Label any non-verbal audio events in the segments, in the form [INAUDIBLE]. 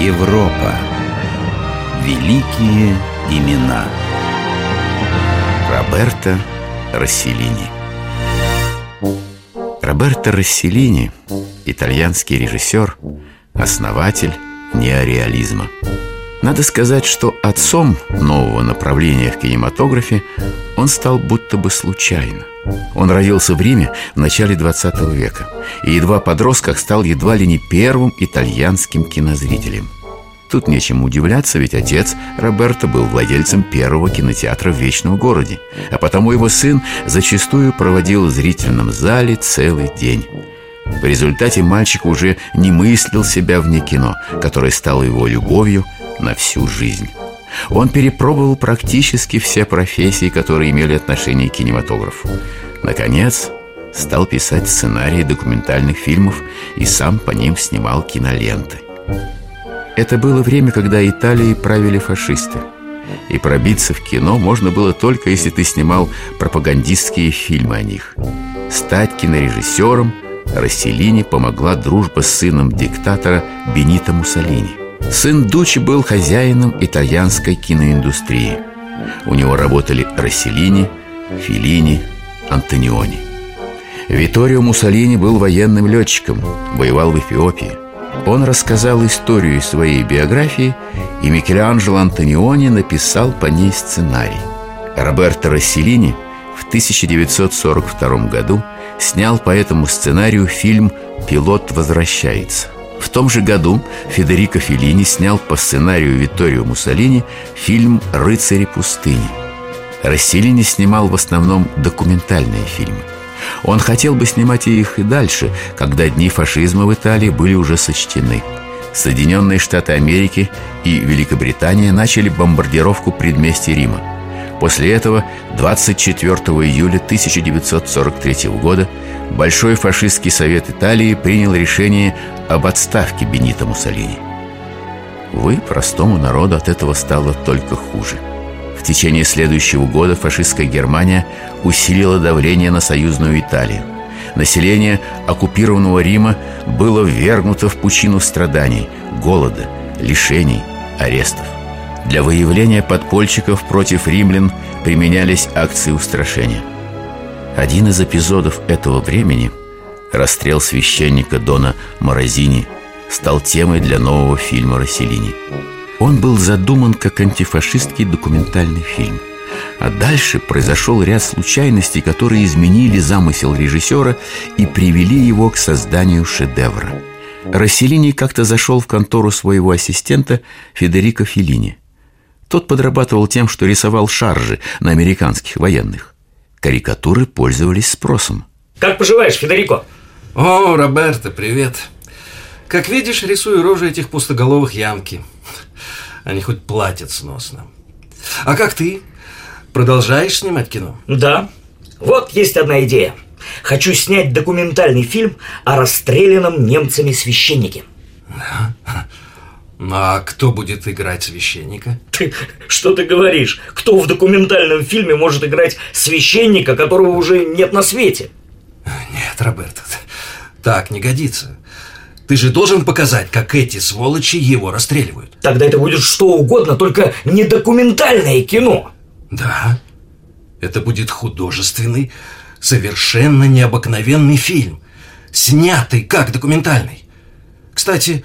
Европа. Великие имена. Роберто Расселини. Роберто Расселини, итальянский режиссер, основатель неореализма. Надо сказать, что отцом нового направления в кинематографе он стал будто бы случайно. Он родился в Риме в начале 20 века и едва подростках стал едва ли не первым итальянским кинозрителем. Тут нечем удивляться, ведь отец Роберто был владельцем первого кинотеатра в Вечном городе, а потому его сын зачастую проводил в зрительном зале целый день. В результате мальчик уже не мыслил себя вне кино, которое стало его любовью на всю жизнь. Он перепробовал практически все профессии, которые имели отношение к кинематографу. Наконец, стал писать сценарии документальных фильмов и сам по ним снимал киноленты. Это было время, когда Италией правили фашисты. И пробиться в кино можно было только, если ты снимал пропагандистские фильмы о них. Стать кинорежиссером Расселини помогла дружба с сыном диктатора Бенито Муссолини – Сын Дучи был хозяином итальянской киноиндустрии. У него работали Расселини, Филини, Антониони. Виторио Муссолини был военным летчиком, воевал в Эфиопии. Он рассказал историю своей биографии, и Микеланджело Антониони написал по ней сценарий. Роберто Расселини в 1942 году снял по этому сценарию фильм «Пилот возвращается». В том же году Федерико Феллини снял по сценарию Витторио Муссолини фильм «Рыцари пустыни». Расселини снимал в основном документальные фильмы. Он хотел бы снимать их и дальше, когда дни фашизма в Италии были уже сочтены. Соединенные Штаты Америки и Великобритания начали бомбардировку предместья Рима. После этого 24 июля 1943 года Большой фашистский совет Италии принял решение об отставке Бенита Муссолини. Вы, простому народу, от этого стало только хуже. В течение следующего года фашистская Германия усилила давление на союзную Италию. Население оккупированного Рима было ввергнуто в пучину страданий, голода, лишений, арестов. Для выявления подпольщиков против римлян применялись акции устрашения. Один из эпизодов этого времени – Расстрел священника Дона Морозини стал темой для нового фильма Расселини. Он был задуман как антифашистский документальный фильм. А дальше произошел ряд случайностей, которые изменили замысел режиссера и привели его к созданию шедевра. Расселини как-то зашел в контору своего ассистента Федерико Феллини. Тот подрабатывал тем, что рисовал шаржи на американских военных. Карикатуры пользовались спросом. Как поживаешь, Федерико? О, Роберто, привет. Как видишь, рисую рожи этих пустоголовых ямки. Они хоть платят сносно. А как ты? Продолжаешь снимать кино? Да. Вот есть одна идея. Хочу снять документальный фильм о расстрелянном немцами священнике. Ну, а кто будет играть священника? Ты, что ты говоришь? Кто в документальном фильме может играть священника, которого уже нет на свете? Нет, Роберто, так не годится. Ты же должен показать, как эти сволочи его расстреливают. Тогда это будет что угодно, только не документальное кино. Да, это будет художественный, совершенно необыкновенный фильм, снятый как документальный. Кстати,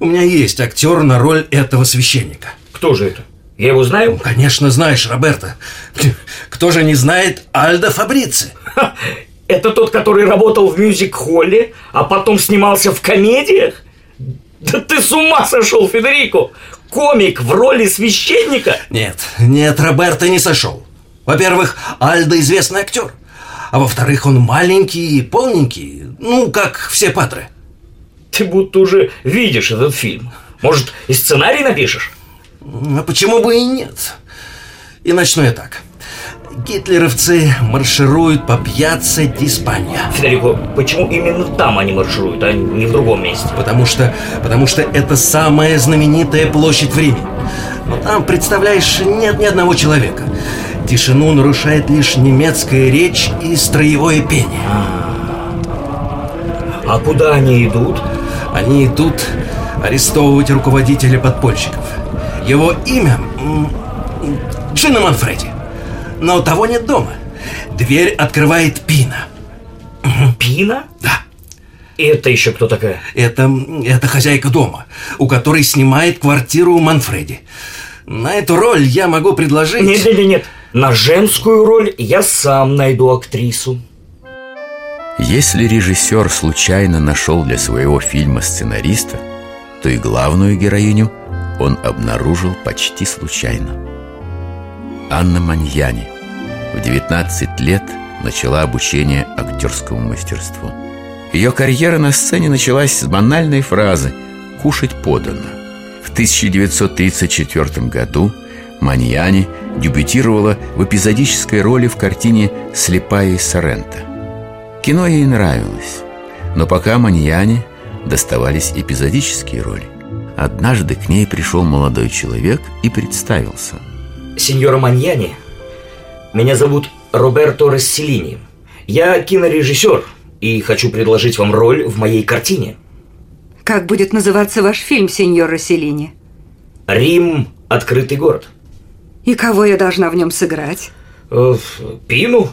у меня есть актер на роль этого священника. Кто же это? Я его знаю? Ну, конечно, знаешь, Роберто. [LAUGHS] Кто же не знает Альдо Фабрици? Это тот, который работал в мюзик-холле, а потом снимался в комедиях? Да ты с ума сошел, Федерико! Комик в роли священника? Нет, нет, Роберто не сошел. Во-первых, Альдо известный актер. А во-вторых, он маленький и полненький, ну, как все патры. Ты будто уже видишь этот фильм. Может, и сценарий напишешь? А почему бы и нет? И начну я так. Гитлеровцы маршируют по пьяце Диспанья. Федерико, почему именно там они маршируют, а не в другом месте? Потому что, потому что это самая знаменитая площадь в Риме. Но там, представляешь, нет ни одного человека. Тишину нарушает лишь немецкая речь и строевое пение. А куда они идут? Они идут арестовывать руководителя подпольщиков. Его имя Джина Манфреди. Но того нет дома. Дверь открывает Пина. Пина? Да. И это еще кто такая? Это, это хозяйка дома, у которой снимает квартиру Манфреди. На эту роль я могу предложить... Нет, нет, нет. На женскую роль я сам найду актрису. Если режиссер случайно нашел для своего фильма сценариста, то и главную героиню он обнаружил почти случайно. Анна Маньяни в 19 лет начала обучение актерскому мастерству. Ее карьера на сцене началась с банальной фразы «кушать подано». В 1934 году Маньяни дебютировала в эпизодической роли в картине «Слепая из Сорента». Кино ей нравилось, но пока Маньяне доставались эпизодические роли. Однажды к ней пришел молодой человек и представился. Сеньора Маньяни, меня зовут Роберто Расселини. Я кинорежиссер и хочу предложить вам роль в моей картине. Как будет называться ваш фильм, сеньор Расселини? Рим – открытый город. И кого я должна в нем сыграть? Э, Пину?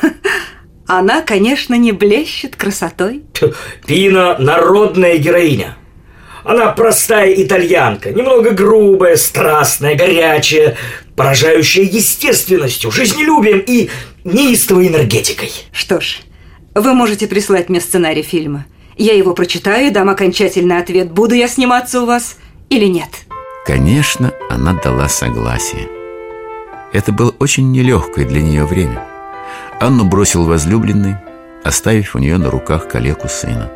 [LAUGHS] Она, конечно, не блещет красотой. [LAUGHS] Пина – народная героиня. Она простая итальянка, немного грубая, страстная, горячая, поражающая естественностью, жизнелюбием и неистовой энергетикой. Что ж, вы можете прислать мне сценарий фильма. Я его прочитаю и дам окончательный ответ, буду я сниматься у вас или нет. Конечно, она дала согласие. Это было очень нелегкое для нее время. Анну бросил возлюбленный, оставив у нее на руках калеку сына.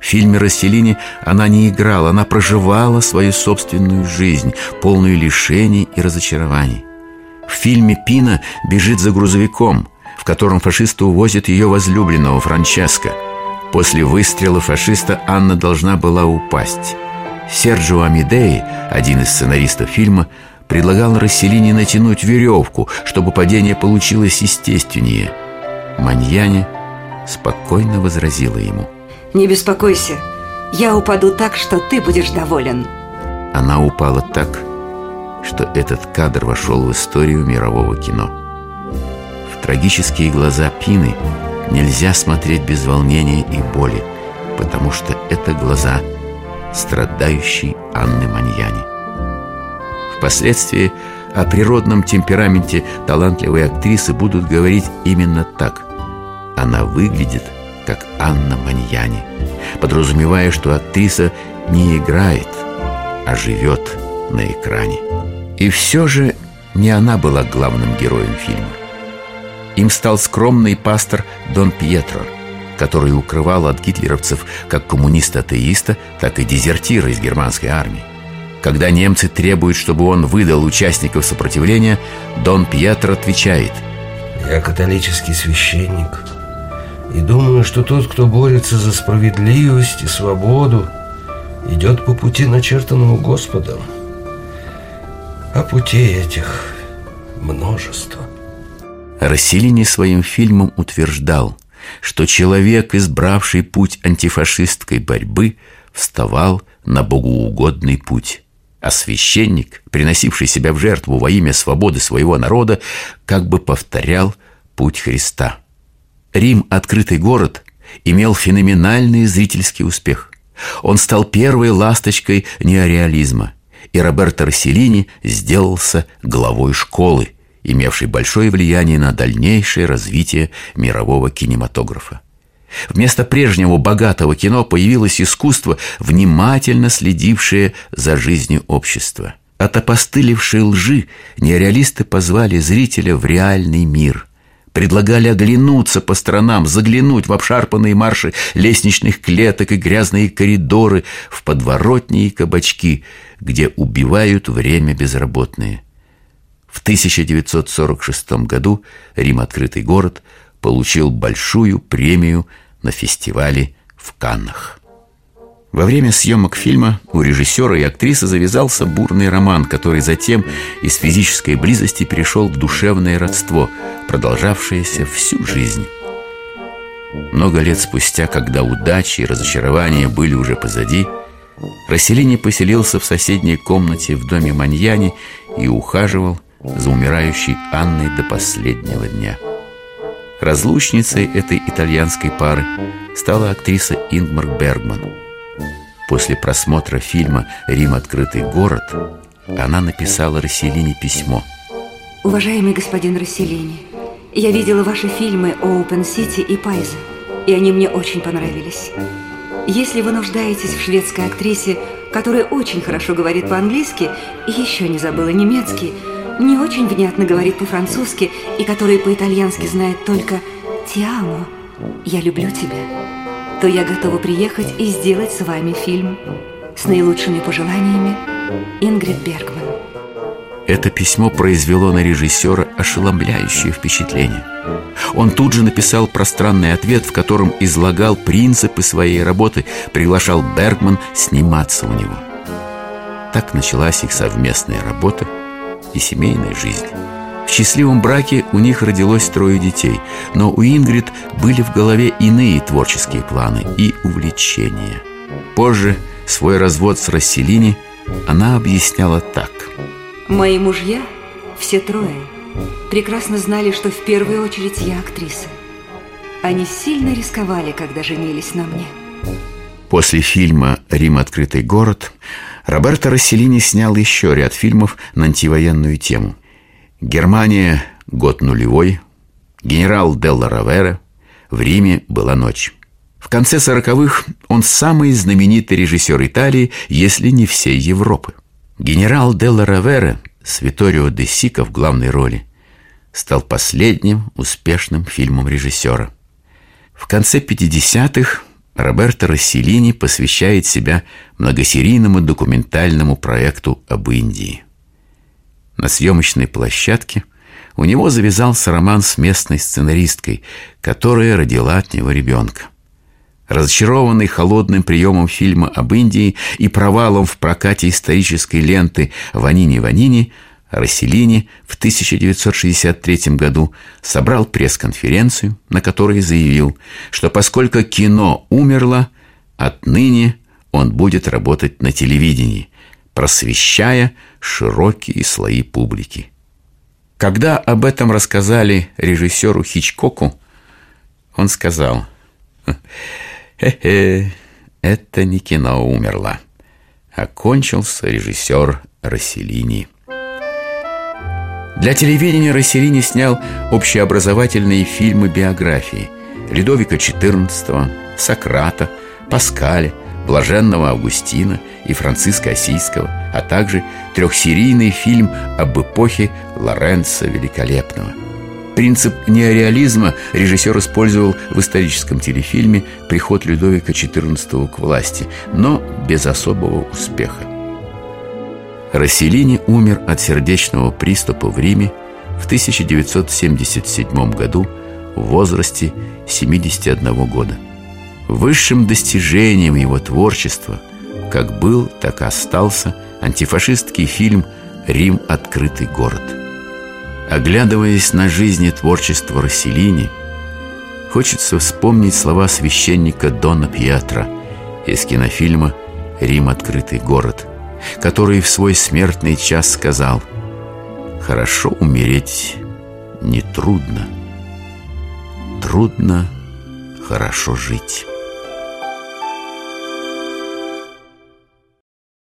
В фильме «Расселини» она не играла, она проживала свою собственную жизнь, полную лишений и разочарований. В фильме Пина бежит за грузовиком, в котором фашисты увозят ее возлюбленного Франческо. После выстрела фашиста Анна должна была упасть. Серджио Амидеи, один из сценаристов фильма, предлагал Расселине натянуть веревку, чтобы падение получилось естественнее. Маньяне спокойно возразила ему – не беспокойся, я упаду так, что ты будешь доволен Она упала так, что этот кадр вошел в историю мирового кино. В трагические глаза Пины нельзя смотреть без волнения и боли Потому что это глаза страдающей Анны Маньяни Впоследствии о природном темпераменте талантливой актрисы будут говорить именно так Она выглядит – как Анна Маньяни, подразумевая, что актриса не играет, а живет на экране. И все же не она была главным героем фильма. Им стал скромный пастор Дон Пьетро, который укрывал от гитлеровцев как коммуниста-атеиста, так и дезертира из германской армии. Когда немцы требуют, чтобы он выдал участников сопротивления, Дон Пьетро отвечает «Я католический священник, и думаю, что тот, кто борется за справедливость и свободу, идет по пути, начертанному Господом. А путей этих множество. Расселини своим фильмом утверждал, что человек, избравший путь антифашистской борьбы, вставал на богоугодный путь. А священник, приносивший себя в жертву во имя свободы своего народа, как бы повторял путь Христа – Рим «Открытый город» имел феноменальный зрительский успех. Он стал первой ласточкой неореализма, и Роберто Расселини сделался главой школы, имевшей большое влияние на дальнейшее развитие мирового кинематографа. Вместо прежнего богатого кино появилось искусство, внимательно следившее за жизнью общества. От опостылевшей лжи неореалисты позвали зрителя в реальный мир – Предлагали оглянуться по сторонам, заглянуть в обшарпанные марши лестничных клеток и грязные коридоры, в подворотни и кабачки, где убивают время безработные. В 1946 году Рим «Открытый город» получил большую премию на фестивале в Каннах. Во время съемок фильма у режиссера и актрисы завязался бурный роман, который затем из физической близости перешел в душевное родство, продолжавшееся всю жизнь. Много лет спустя, когда удачи и разочарования были уже позади, Расселини поселился в соседней комнате в доме Маньяни и ухаживал за умирающей Анной до последнего дня. Разлучницей этой итальянской пары стала актриса Ингмар Бергман. После просмотра фильма «Рим. Открытый город» она написала Расселини письмо. Уважаемый господин Расселини, я видела ваши фильмы о Open City и Пайзе, и они мне очень понравились. Если вы нуждаетесь в шведской актрисе, которая очень хорошо говорит по-английски и еще не забыла немецкий, не очень внятно говорит по-французски и которая по-итальянски знает только «Тиамо», «Я люблю тебя», то я готова приехать и сделать с вами фильм. С наилучшими пожеланиями, Ингрид Бергман. Это письмо произвело на режиссера ошеломляющее впечатление. Он тут же написал пространный ответ, в котором излагал принципы своей работы, приглашал Бергман сниматься у него. Так началась их совместная работа и семейная жизнь. В счастливом браке у них родилось трое детей, но у Ингрид были в голове иные творческие планы и увлечения. Позже свой развод с Расселини она объясняла так. Мои мужья, все трое, прекрасно знали, что в первую очередь я актриса. Они сильно рисковали, когда женились на мне. После фильма «Рим. Открытый город» Роберто Расселини снял еще ряд фильмов на антивоенную тему. «Германия. Год нулевой», «Генерал Делла Равера», «В Риме была ночь». В конце сороковых он самый знаменитый режиссер Италии, если не всей Европы. Генерал Делла Равера с Виторио де Сико в главной роли стал последним успешным фильмом режиссера. В конце 50-х Роберто Расселини посвящает себя многосерийному документальному проекту об Индии. На съемочной площадке у него завязался роман с местной сценаристкой, которая родила от него ребенка. Разочарованный холодным приемом фильма об Индии и провалом в прокате исторической ленты «Ванини-Ванини», Расселини в 1963 году собрал пресс-конференцию, на которой заявил, что поскольку кино умерло, отныне он будет работать на телевидении, просвещая широкие слои публики. Когда об этом рассказали режиссеру Хичкоку, он сказал – Хе-хе, это не кино умерло. Окончился режиссер Расселини. Для телевидения Расселини снял общеобразовательные фильмы-биографии Ледовика XIV, Сократа, Паскаля, Блаженного Августина и Франциска Осийского, а также трехсерийный фильм об эпохе Лоренца Великолепного – Принцип неореализма режиссер использовал в историческом телефильме «Приход Людовика XIV к власти», но без особого успеха. Расселини умер от сердечного приступа в Риме в 1977 году в возрасте 71 года. Высшим достижением его творчества, как был, так и остался антифашистский фильм «Рим. Открытый город». Оглядываясь на жизнь и творчество Расселини, хочется вспомнить слова священника Дона Пьетро из кинофильма «Рим. Открытый город», который в свой смертный час сказал «Хорошо умереть не трудно, трудно хорошо жить».